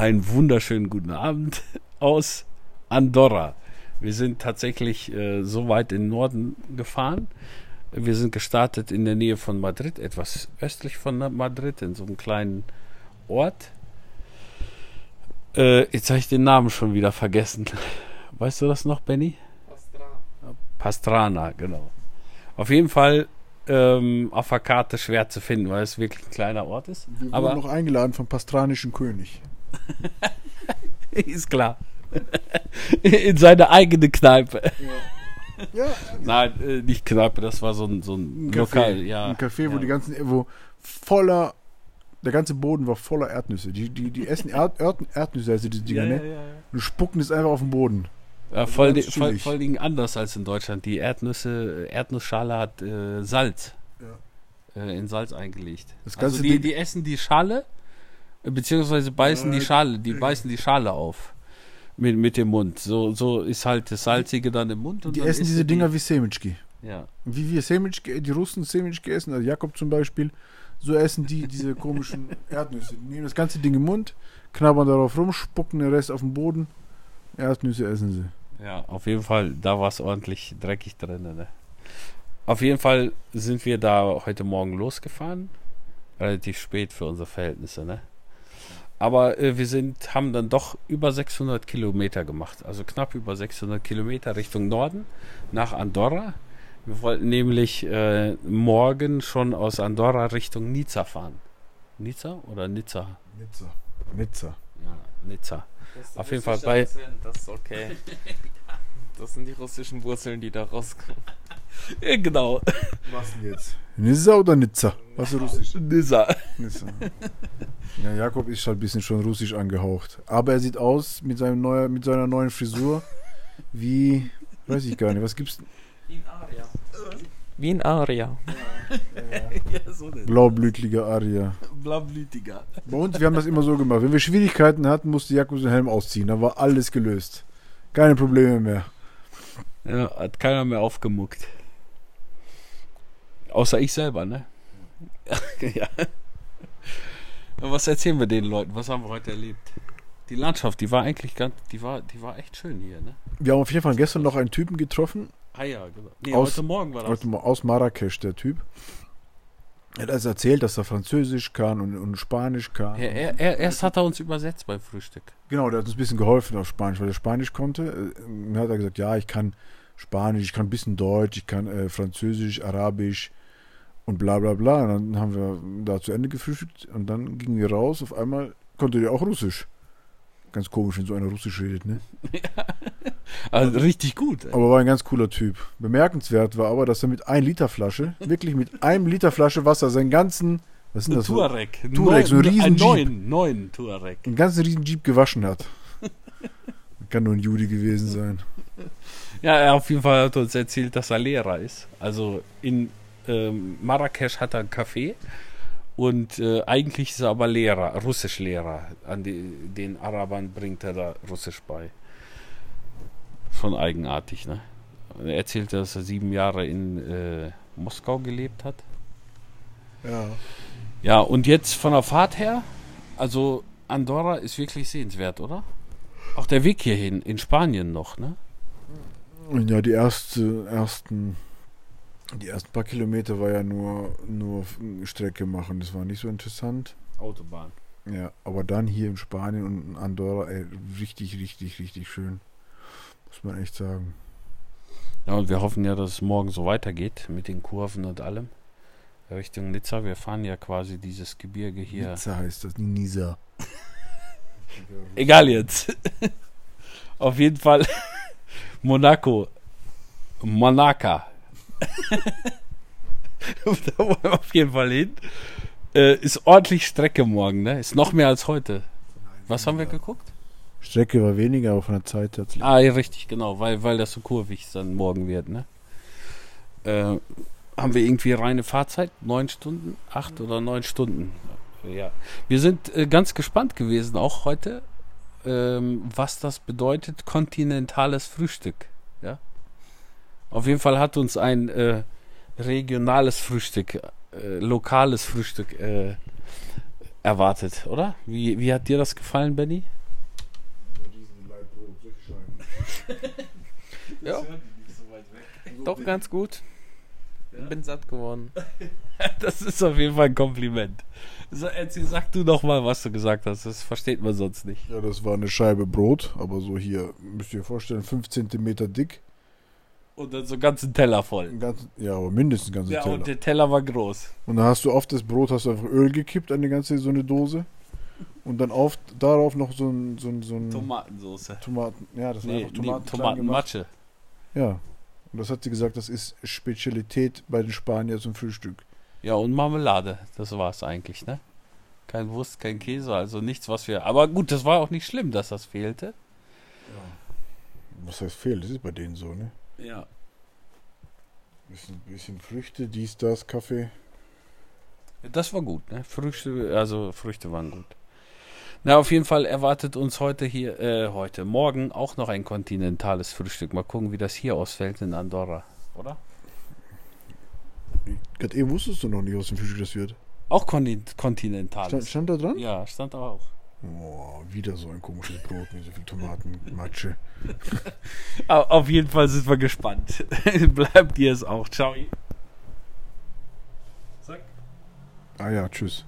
einen wunderschönen guten Abend aus Andorra. Wir sind tatsächlich äh, so weit in den Norden gefahren. Wir sind gestartet in der Nähe von Madrid, etwas östlich von Madrid, in so einem kleinen Ort. Äh, jetzt habe ich den Namen schon wieder vergessen. Weißt du das noch, Benny? Pastrana. Pastrana, genau. Auf jeden Fall ähm, auf der Karte schwer zu finden, weil es wirklich ein kleiner Ort ist. Wir Aber wurden noch eingeladen vom pastranischen König. ist klar. In seine eigene Kneipe. Ja, Nein, äh, nicht Kneipe, das war so ein, so ein, ein Lokal. Café, Ja, ein Café, wo ja. die ganzen, wo voller, der ganze Boden war voller Erdnüsse. Die, die, die essen Erd, Erd, Erdnüsse, also diese Dinger, ja, ja, ne? ja, ja. Und spucken es einfach auf den Boden. Ja, voll, ganz di- voll, voll anders als in Deutschland. Die Erdnüsse, Erdnussschale hat äh, Salz. Äh, in Salz eingelegt. Das also die, Ding- die essen die Schale, beziehungsweise beißen Äh, die Schale, die beißen die Schale auf. Mit, mit dem Mund. So, so ist halt das Salzige dann im Mund. Und Die essen diese die- Dinger wie Semitschki. Ja. Wie wir Semitschki, die Russen Semitschki essen, also Jakob zum Beispiel, so essen die diese komischen Erdnüsse. Die nehmen das ganze Ding im Mund, knabbern darauf rum, spucken den Rest auf den Boden. Erdnüsse essen sie. Ja, auf jeden Fall, da war es ordentlich dreckig drin. Ne? Auf jeden Fall sind wir da heute Morgen losgefahren. Relativ spät für unsere Verhältnisse, ne? Aber äh, wir sind, haben dann doch über 600 Kilometer gemacht. Also knapp über 600 Kilometer Richtung Norden nach Andorra. Wir wollten nämlich äh, morgen schon aus Andorra Richtung Nizza fahren. Nizza oder Nizza? Nizza. Nizza. Ja, Nizza. Das Auf jeden Fall bei- Das ist okay. Das sind die russischen Wurzeln, die da rauskommen. Ja, genau. Was denn jetzt? Nizza oder Nizza? Was ist russisch? Nizza. Nizza. Ja, Jakob ist halt ein bisschen schon russisch angehaucht. Aber er sieht aus mit, seinem neuer, mit seiner neuen Frisur wie, weiß ich gar nicht, was gibt's? Wie ein Aria. Wie ein Aria. ja, so denn. Blaublütliger Aria. Blablütiger. Bei uns, wir haben das immer so gemacht. Wenn wir Schwierigkeiten hatten, musste Jakob seinen Helm ausziehen. Dann war alles gelöst. Keine Probleme mehr. Ja, hat keiner mehr aufgemuckt. Außer ich selber, ne? ja. Was erzählen wir den Leuten? Was haben wir heute erlebt? Die Landschaft, die war eigentlich ganz, die war, die war echt schön hier, ne? Wir haben auf jeden Fall gestern noch einen Typen getroffen, Ah ja, genau. Nee, Aus- heute Morgen war das. aus Marrakesch, der Typ. Er hat also erzählt, dass er Französisch kann und, und Spanisch kann. Er, er, er, erst hat er uns übersetzt beim Frühstück. Genau, der hat uns ein bisschen geholfen auf Spanisch, weil er Spanisch konnte. Äh, Dann hat er gesagt, ja, ich kann Spanisch, ich kann ein bisschen Deutsch, ich kann äh, Französisch, Arabisch und bla bla bla. Und dann haben wir da zu Ende gefrühstückt und dann gingen wir raus. Auf einmal konnte der auch Russisch. Ganz komisch, wenn so einer Russisch redet, ne? Also richtig gut. ey. Aber war ein ganz cooler Typ. Bemerkenswert war aber, dass er mit 1 Liter Flasche, wirklich mit einem Liter Flasche Wasser, seinen ganzen, was sind das? für- Tuareg. Tuareg, so ein Neun- riesen Ein Jeep. neuen, neuen Tuareg. einen ganzen riesen Jeep gewaschen hat. Kann nur ein Jude gewesen sein. Ja, er auf jeden Fall hat uns erzählt, dass er Lehrer ist. Also in ähm, Marrakesch hat er ein Café und äh, eigentlich ist er aber Lehrer, Russischlehrer. An die, den Arabern bringt er da Russisch bei. Schon eigenartig, ne? Er erzählte, dass er sieben Jahre in äh, Moskau gelebt hat. Ja. Ja, und jetzt von der Fahrt her, also Andorra ist wirklich sehenswert, oder? Auch der Weg hierhin, in Spanien noch, ne? Ja, die erste, ersten, die ersten paar Kilometer war ja nur, nur Strecke machen. Das war nicht so interessant. Autobahn. Ja, aber dann hier in Spanien und in Andorra, ey, richtig, richtig, richtig schön. Muss man echt sagen. Ja, und wir hoffen ja, dass es morgen so weitergeht mit den Kurven und allem. Richtung Nizza. Wir fahren ja quasi dieses Gebirge hier. Nizza heißt das, Nisa. Egal jetzt. Auf jeden Fall Monaco. Monaca. da wollen wir auf jeden Fall hin. Äh, ist ordentlich Strecke morgen, ne? Ist noch mehr als heute. Was haben wir geguckt? Strecke war weniger, von der Zeit her. Ah, ja, richtig, genau, weil, weil das so kurvig dann morgen wird, ne? Äh, haben wir irgendwie reine Fahrzeit? Neun Stunden? Acht oder neun Stunden? Ja. Wir sind äh, ganz gespannt gewesen, auch heute, ähm, was das bedeutet, kontinentales Frühstück. Ja. Auf jeden Fall hat uns ein äh, regionales Frühstück, äh, lokales Frühstück äh, erwartet, oder? Wie, wie hat dir das gefallen, Benny? Ja. Doch ganz gut. Bin satt geworden. Das ist auf jeden Fall ein Kompliment. So, erzähl, sag du noch mal, was du gesagt hast. Das versteht man sonst nicht. Ja, das war eine Scheibe Brot, aber so hier, müsst ihr euch vorstellen, 5 cm dick. Und dann so einen ganzen Teller voll. Ganz, ja, aber mindestens ein ganzes Ja, Teller. und der Teller war groß. Und dann hast du auf das Brot hast du einfach Öl gekippt, eine ganze so eine Dose. Und dann auf, darauf noch so ein, so ein, so ein Tomatensoße. Tomaten. Ja, das war Nee, einfach nee, Tomaten gemacht. Tomatenmatsche. Ja. Und das hat sie gesagt, das ist Spezialität bei den Spaniern zum Frühstück. Ja, und Marmelade. Das war's eigentlich, ne? Kein Wurst, kein Käse, also nichts, was wir. Aber gut, das war auch nicht schlimm, dass das fehlte. Was heißt fehlt? Das ist bei denen so, ne? Ja. Bisschen, bisschen Früchte, dies, das, Kaffee. Das war gut, ne? Früchte, also Früchte waren gut. Na, auf jeden Fall erwartet uns heute hier, äh, heute, morgen auch noch ein kontinentales Frühstück. Mal gucken, wie das hier ausfällt in Andorra. Oder? Gerade eben wusstest du noch nicht, was dem Frühstück das wird. Auch kontin Stand, kontinentales. stand da dran? Ja, stand auch. Boah, wieder so ein komisches Brot mit so viel Tomatenmatsche. Au- Auf jeden Fall sind wir gespannt. Bleibt ihr es auch. Ciao. Sag. Ah ja, tschüss.